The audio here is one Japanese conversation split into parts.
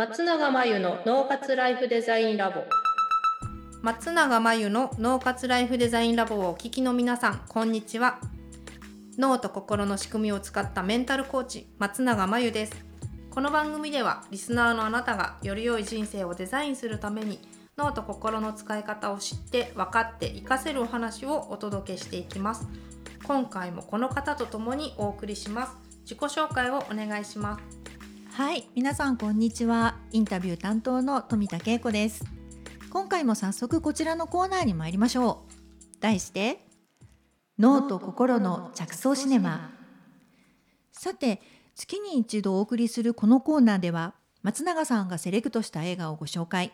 松永真由の脳活ライフデザインラボ。松永真由の脳活ライフデザインラボをお聞きの皆さんこんにちは。脳と心の仕組みを使ったメンタルコーチ松永真由です。この番組ではリスナーのあなたがより良い人生をデザインするために脳と心の使い方を知って分かって活かせるお話をお届けしていきます。今回もこの方と共にお送りします。自己紹介をお願いします。はい、皆さんこんにちは。インタビュー担当の富田恵子です。今回も早速こちらのコーナーに参りましょう。題して脳と心の着想シネマ。さて、月に一度お送りするこのコーナーでは松永さんがセレクトした映画をご紹介。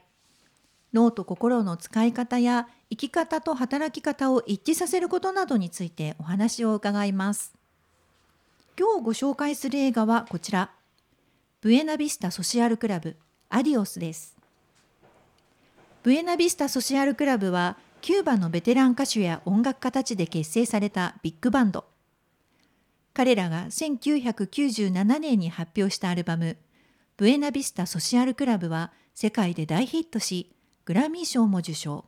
脳と心の使い方や生き方と働き方を一致させることなどについてお話を伺います。今日ご紹介する映画はこちら。ブエナビスタソシアルクラブアディオスです。ブエナビスタソシアルクラブはキューバのベテラン歌手や音楽家たちで結成されたビッグバンド。彼らが1997年に発表したアルバムブエナビスタソシアルクラブは世界で大ヒットしグラミー賞も受賞。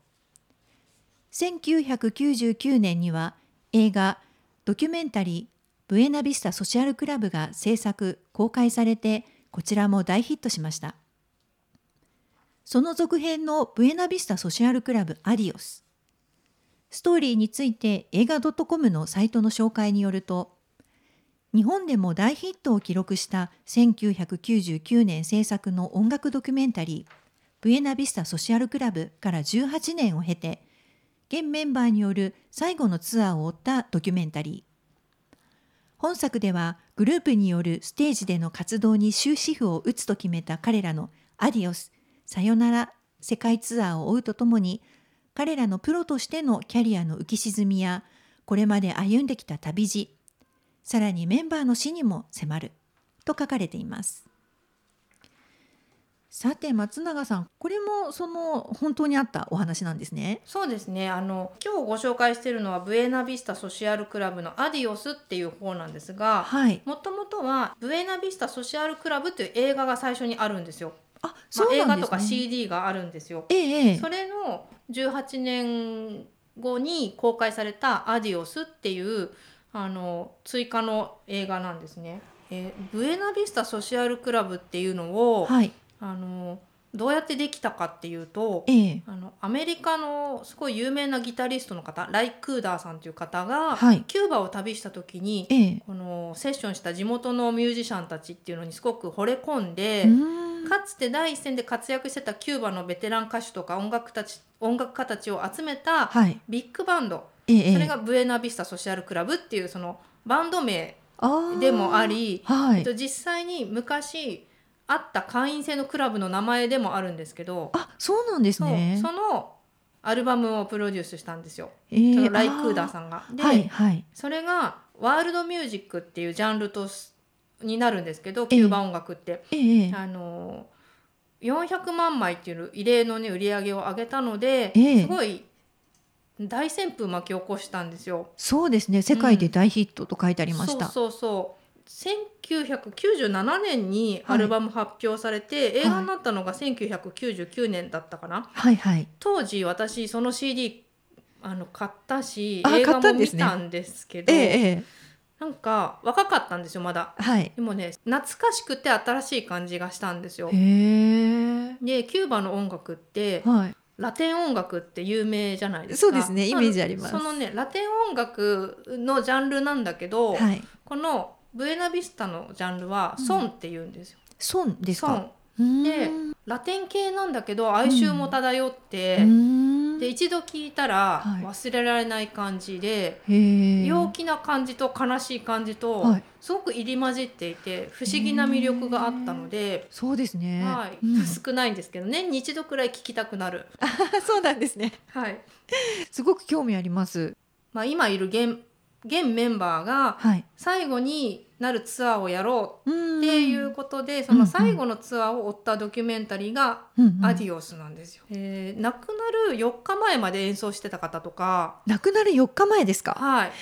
1999年には映画ドキュメンタリーブエナビスタソシアルクラブが制作公開されてこちらも大ヒットしました。その続編のブエナビスタソシアルクラブアディオス。ストーリーについて映画 .com のサイトの紹介によると、日本でも大ヒットを記録した1999年制作の音楽ドキュメンタリー、ブエナビスタソシアルクラブから18年を経て、現メンバーによる最後のツアーを追ったドキュメンタリー。本作ではグループによるステージでの活動に終止符を打つと決めた彼らのアディオス、さよなら世界ツアーを追うとともに彼らのプロとしてのキャリアの浮き沈みやこれまで歩んできた旅路、さらにメンバーの死にも迫ると書かれています。さて松永さんこれもその本当にあったお話なんですね。そうですねあの今日ご紹介しているのはブエナビスタソシアルクラブのアディオスっていう方なんですがはい。もともとはブエナビスタソシアルクラブっていう映画が最初にあるんですよ。あ、まあそう映画とかなんですね。CD があるんですよ。ええええそれの18年後に公開された「アディオス」っていうあの追加の映画なんですね。えーブエナビスタソシアルクラブっていうのを、はい。あのどうやってできたかっていうとええ。あのアメリカのすごい有名なギタリストの方ライ・クーダーさんという方が、はい。キューバを旅した時にええ。このセッションした地元のミュージシャンたちっていうのにすごく惚れ込んで、かつて第一線で活躍してたキューバのベテラン歌手とか音楽たち音楽家たちを集めたはい。ビッグバンド、ええ。ええそれがブエナビスタソシアルクラブっていうそのバンド名でもあり、はい。えっと、実際に昔あった会員制のクラブの名前でもあるんですけど、あ、そうなんですね。そのアルバムをプロデュースしたんですよ、えーそのライ・クーダーさんが。で、あはいはい。それがワールドミュージックっていうジャンルとすになるんですけどキューバ音楽って。ええええあの400万枚っていう異例のね売り上げを上げたので、ええすごい大旋風巻き起こしたんですよ。そうですね。世界で大ヒットと書いてありました。そうそうそう1997年にアルバム発表されて、映画になったのが1999年だったかな、はいはい。当時私その CD あの買ったしあ映画も買ったんですね見たんですけどええええなんか若かったんですよまだはい。でもね懐かしくて新しい感じがしたんですよへえ。でキューバの音楽ってはい。ラテン音楽って有名じゃないですかそうですねイメージありますそのねラテン音楽のジャンルなんだけど、はい。このブエナビスタのジャンルはソンって言うんですよ、損ですソか。ンででラテン系なんだけど哀愁も漂って、でで一度聞いたらはい忘れられない感じで、へえ。陽気な感じと悲しい感じと、はい。すごく入り混じっていて不思議な魅力があったので、そうですね。はいうん少ないんですけど年に一度くらい聞きたくなる。そうなんですね。はい すごく興味あります。まあ、今いる現現メンバーがはい。最後になるツアーをやろうっっていうことで、その最後のツアーを追ったドキュメンタリーが「アディオス」なんですよ。えー亡くなる4日前まで演奏してた方とか亡くなる4日前ですか？はい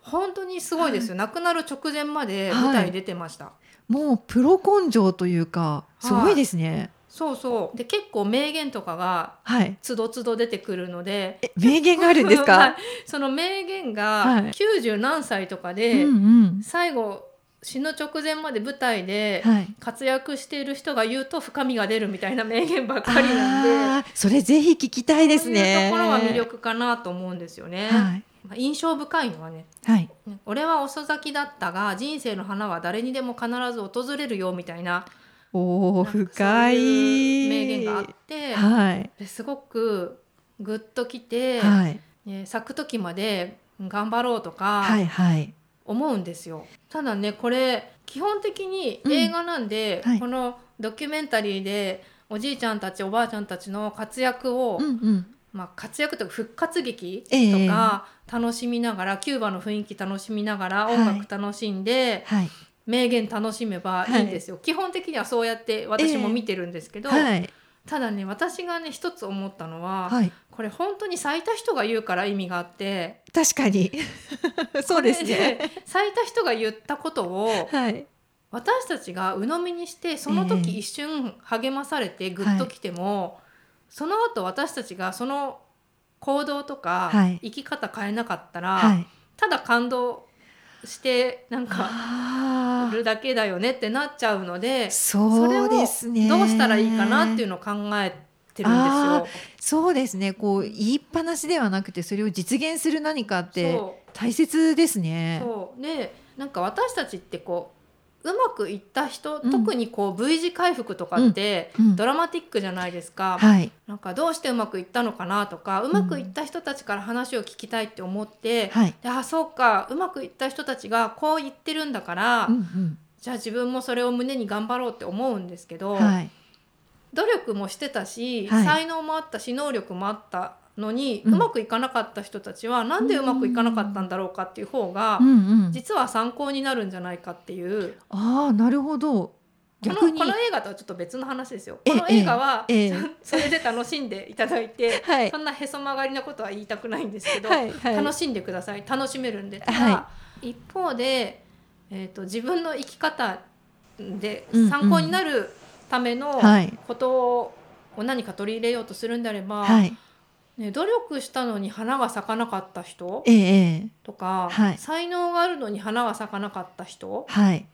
本当にすごいですよ亡くなる直前まで舞台出てました。もうプロ根性というかすごいですね。そうそうで結構名言とかがはい。つどつど出てくるのでえ名言があるんです はかい。その名言はいが90何歳とかうで、んうん。最後死ぬ直前まで舞台ではい。活躍している人が言うと深みが出るみたいな名言ばっかりなんで。それぜひ聞きたいですそういうね。ところが魅力かなと思うんですよね。はい。まあ印象深いのはねはい。「俺は遅咲きだったが人生の花は誰にでも必ず訪れるよ」みたいなおお、深い。名言があって、はい。ですごくグッときて、はい。ね咲く時まで頑張ろうとかはい。はい。思うんですよ。ただねこれ基本的に映画なんで、うんはいこのドキュメンタリーでおじいちゃんたちおばあちゃんたちの活躍を、うんうん。まあ、活躍とか復活劇ええとか楽しみながら、キューバの雰囲気楽しみながらはい音楽楽しんで、はい。名言楽しめばいいんですよ、基本的にはそうやって私も見てるんですけど、はい。ただね私がね一つ思ったのは、はい。これ本当に咲いた人が言うから意味があって確かに。そうですこれね。咲いた人が言ったことをはい。私たちが鵜呑みにしてそのええ時一瞬励まされてグッときても、その後私たちがその行動とかはい生き方変えなかったら、はい。ただ感動してなんか。るだけだよねってなっちゃうのでそうですね。どうしたらいいかなっていうのを考えてるんですよ。そうですね。こう言いっぱなしではなくて、それを実現する何かって大切ですね。そうでなんか私たちってこううまくいった人、うん特にこう V 字回復とかって、うんドラマティックじゃないですか、はい。なんかどうしてうまくいったのかなとかうまくいった人たちから話を聞きたいって思って、はい。であそうかうまくいった人たちがこう言ってるんだから、うんうん。じゃあ自分もそれを胸に頑張ろうって思うんですけど、はい。努力もしてたし、はい才能もあったし能力もあったのに、ううんまくいかなかった人たちはなんでうまくいかなかったんだろうかっていう方が、うんうん。実は参考になるんじゃないかっていう。ああ、なるほど。このこの映画とはちょっと別の話ですよ。えこの映画は、ええ。それで楽しんでいただいて、はい。そんなへそ曲がりなことは言いたくないんですけど、はいはい。楽しんでください。楽しめるんでただ、は一方で、えー、と自分の生き方でうんうん。参考になるためのはい。ことを何か取り入れようとするんであれば、はい。ね、努力したのに花が咲かなかった人ええええとか、はい才能があるのに花が咲かなかった人はい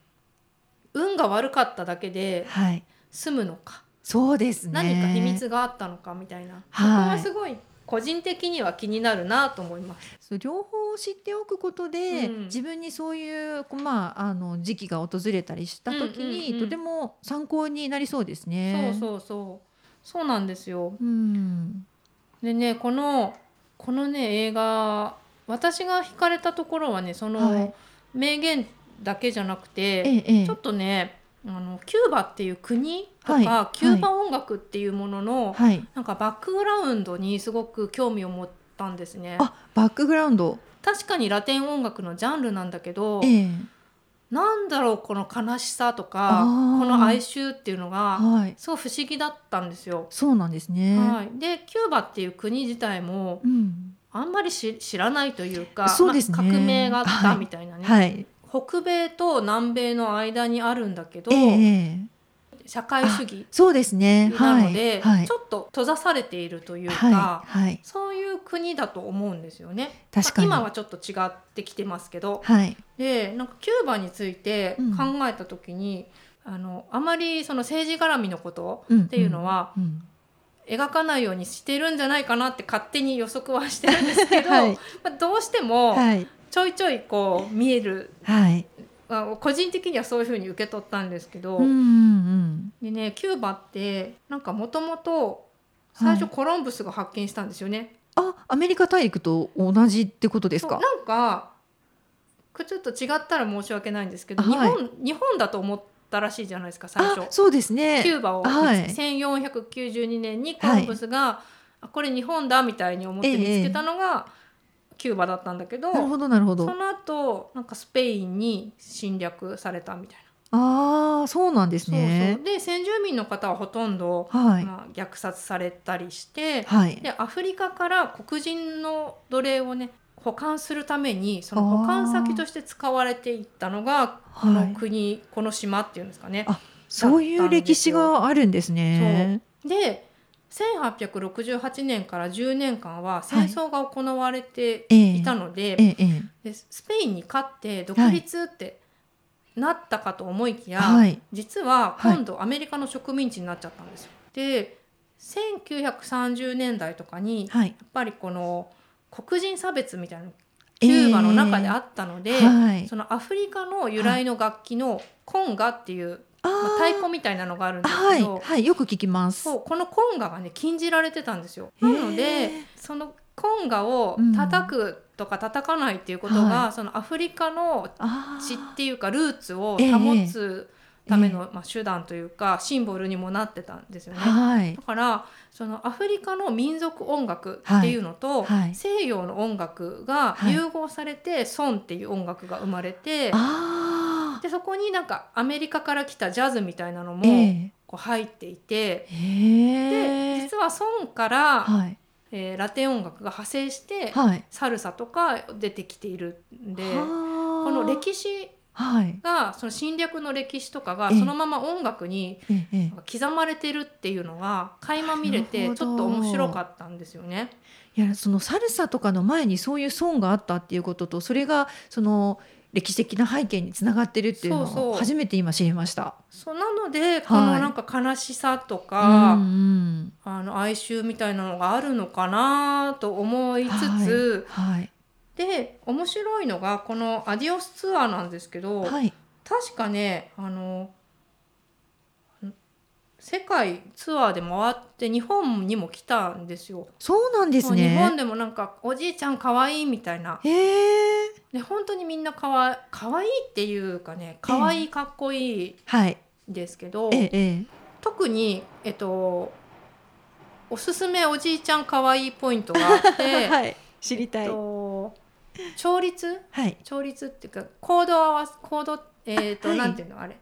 運が悪かっただけではい。済むのか、そうですね。何か秘密があったのかみたいな、そこはいはすごい個人的には気になるなと思います。両方を知っておくことで、うん自分にそういうまああの時期が訪れたりした時に、とても参考になりそうですね。そうそうそうそうなんですよ。うん。でねこのこのね映画私が惹かれたところはねそはのい名言だけじゃなくて、ええええちょっとねあのキューバっていう国とか、はいキューバ音楽っていうものの、はい。なんかバックグラウンドにすごく興味を持ったんですね。あバックグラウンド。確かにラテン音楽のジャンルなんだけど、ええなんだろうこの悲しさとかこの哀愁っていうのがはい。すごい不思議だったんですよ。そうなんですね。はい、でキューバっていう国自体もうん。あんまりし知らないというかそうですねまあ革命があったはいみたいなね、はい。北米と南米の間にあるんだけど、ええええ社会主義そうですね。なので、はい。はいちょっと閉ざされているというか、はい。はい。そういう国だと思うんですよね。確かにまあ今はちょっと違ってきてますけどはい。でなんかキューバについてうん考えた時に、あのあまりその政治絡みのことうんっていうのはうん描かないようにしてるんじゃないかなって勝手に予測はしてるんですけど、はいまあ、どうしてもはい。ちょいちょいこう見える、はい。あ個人的にはそういうふうに受け取ったんですけど、うんうんうん。でねキューバってなんかもともと最初はいコロンブスが発見したんですよね。あ、アメリカ大陸と同じってことですか？なんかちょっと違ったら申し訳ないんですけど、はい日本日本だと思ったらしいじゃないですか最初あ、。そうですね。キューバをはい1492年にコロンブスが、あこれ日本だみたいに思って見つけたのがキューバだったんだけど、なるほどなるほどそ。の後なんかスペインに侵略されたみたいああ、そうなんですな。そうねそう。で先住民の方はほとんど、はい。まあ、虐殺されたりして、はい。でアフリカから黒人の奴隷をね保管するためにその保管先として使われていったのがこのはい国、この島っていうんですかね。あそういう歴史があるんですね。で1868年から10年間は戦争が行われてええいたので,、ええ。えでスペインに勝って独立ってなったかと思いきや、はい。実は今度アメリカの植民地になっちゃったんですよ。で1930年代とかにやはい。っぱりこの黒人差別みたいなのキューバの中であったので、はい。そのアフリカの由来の楽器のコンガっていう、あまあ、ー太鼓みたいなのがあるんですはいけど、はいよく聞きます。そうこのコンガがね禁じられてたんですよ。なのでそのコンガを叩くとか叩かないっていうことが、はそのアフリカの血っていうかルーツをええ保つための、まあ、手段というかシンボルにもなってたんですよね。はい。だからそのアフリカの民族音楽っていうのと、はい。はい西洋の音楽がはい。融合されて、ソンっていう音楽が生まれて、あでそこになんかアメリカから来たジャズみたいなのもこう入っていて、えへえ。で実はソンから、はい。えーラテン音楽が派生して、はい。サルサとか出てきているんでここの歴史はい。がその侵略の歴史とかがええ。そのまま音楽に刻まれてるっていうのが垣間見れてちょっと面白かったんですよね。いやそのサルサとかの前にそういう損があったっていうこととそれがその歴史的な背景につながってるっていうのを初めて今知りました。そうなのでこのなんか悲しさとか、うんうんあの哀愁みたいなのがあるのかなと思いつつ、はい。で面白いのがこの「アディオスツアー」なんですけど、はい。確かねあのん世界ツアーで回って日本にも来たんですよ。そうなんですそう日本ね。でもなんか「おじいちゃんかわいい」みたいな。へえで本当にみんなかわかわいいっていうかねかわいいかっこいいですけど、えええ特にえっとおすすめおじいちゃんかわいいポイントがあって、え はい。知りたえっい。と調律？はい。調律っていうかコード合わせコードえっ、と、はい。なんていうのあれ？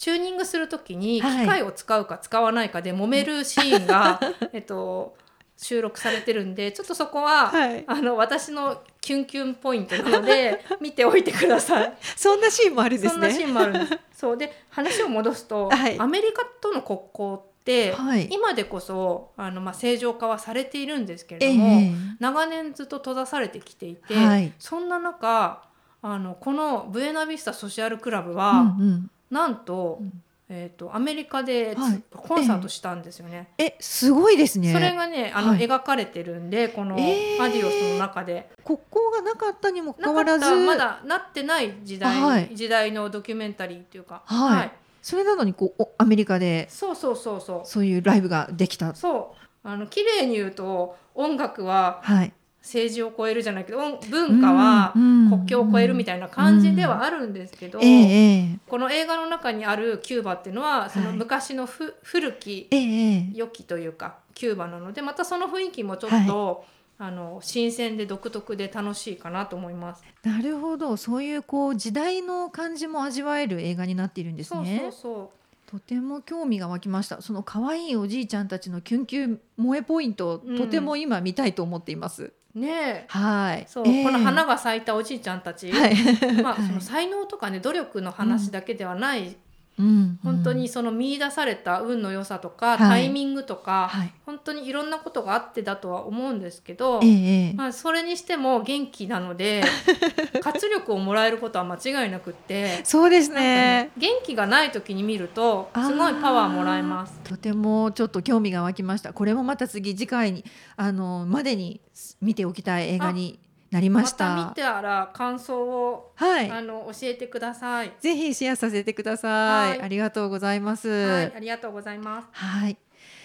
チューニングするときにはい。機械を使うか使わないかで揉めるシーンが、えっと収録されてるんでちょっとそこは、はい。あの私のキュンキュンポイントなので 見ておいてください。そんなシーンもあるんですそんなシね。ーンもあるんです。そう。で話を戻すと、はい。アメリカとの国交って、はい。今でこそあのまあ正常化はされているんですけれえども、え長年ずっと閉ざされてきていて、はい。そんな中あのこのブエナビスタソシアルクラブうは、んうんなんと,、うんえー、とアメリカでつ、はいコンサートしたんですよね。えすごいですね。それがねあの、はい描かれてるんでこの「アえデーィオス」の中で。国交がなかったにもかかわらずまだなってない時代、はい時代のドキュメンタリーっていうか、はいそれなのにこうおアメリカでそうそうそうそうそういうライブができた。そうあの綺麗に言うと音楽ははい。政治を超えるじゃないけど音文化はうんうん国境を越えるみたいな感じではあるんですけど、ええええ。この映画の中にあるキューバっていうのはそのはい昔のふ、古きええええ。良きというかキューバなのでまたその雰囲気もちょっと、あの新鮮で独特で楽しいかなと思います。なるほど。そういうこう時代の感じも味わえる映画になっているんですそうね。そうそとても興味が湧きました。その可愛いおじいちゃんたちのキュンキュン萌えポイント、うんとても今見たいと思っています。うねえはい。そう、ええこの花が咲いたおじいちゃんたち、はい。まあ、はいその才能とかね努力の話だけではない、うん本当にうんその見出された運の良さとか、はいタイミングとか、はい。本当にいろんなことがあってだとは思うんですけど、ええええまあ、それにしても元気なので 活力をもらえることは間違いなくって。そうですねね。元気がない時に見るとすごいパワーもらえます。とてもちょっと興味が湧きました。これもまた次次回にあのまでに見ておきたい映画になりまました。た見たら感想を、はい。あの教えてください。ぜひシェアさせてください。はいありがとうございます。はい、ありがとうございます。はい。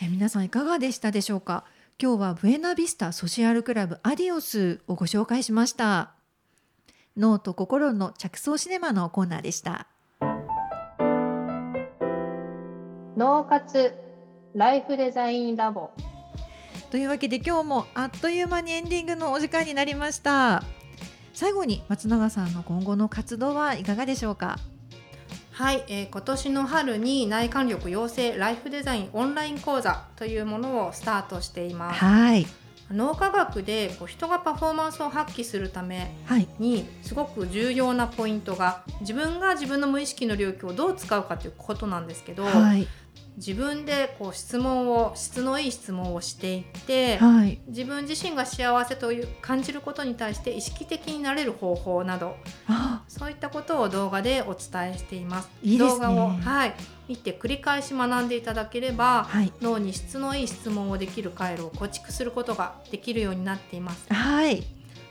え皆さんいかがでしたでしょうか？今日はブエナビスタソシアルクラブアディオスをご紹介しました。脳と心の着想シネマのコーナーでした。脳活ライフデザインラボというわけで今日もあっという間にエンディングのお時間になりました。最後に松永さんの今後の活動はいかがでしょうか？はい、えー今年の春に内観力養成ライフデザインオンライン講座というものをスタートしています。はい。脳科学でこう人がパフォーマンスを発揮するためはいにすごく重要なポイントが自分が自分の無意識の領域をどう使うかということなんですけど、はい自分でこう質問を質のいい質問をしていって、はい自分自身が幸せという感じることに対して意識的になれる方法などあそういったことを動画でお伝えしています。いいですね動画を、はい、見て繰り返し学んでいただければ、はい脳に質のいい質問をできる回路を構築することができるようになっています。はい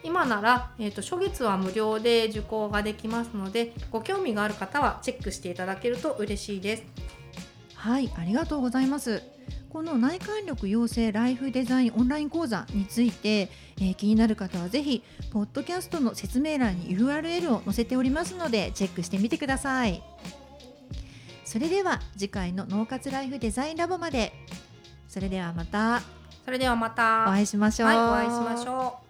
今なら、えー、と初月は無料で受講ができますのでご興味がある方はチェックしていただけると嬉しいです。はい、ありがとうございます。この内観力養成ライフデザインオンライン講座について、えー気になる方はぜひポッドキャストの説明欄に URL を載せておりますのでチェックしてみてください。それでは次回の脳活ライフデザインラボまで。それではまたそれではまたお会いしましょう。はい、お会いしましょう。